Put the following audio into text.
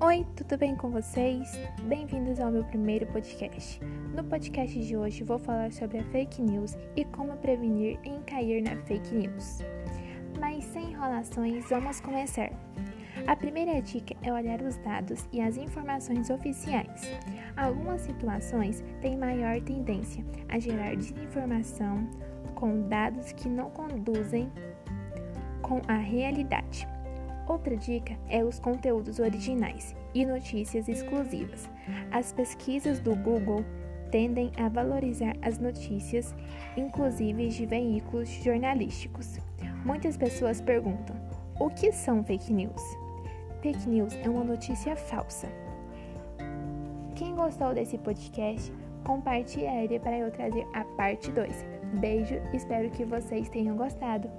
Oi, tudo bem com vocês? Bem-vindos ao meu primeiro podcast. No podcast de hoje vou falar sobre a fake news e como prevenir em cair na fake news. Mas sem enrolações, vamos começar. A primeira dica é olhar os dados e as informações oficiais. Algumas situações têm maior tendência a gerar desinformação com dados que não conduzem com a realidade. Outra dica é os conteúdos originais e notícias exclusivas. As pesquisas do Google tendem a valorizar as notícias, inclusive de veículos jornalísticos. Muitas pessoas perguntam: o que são fake news? Fake news é uma notícia falsa. Quem gostou desse podcast, compartilhe ele para eu trazer a parte 2. Beijo, espero que vocês tenham gostado.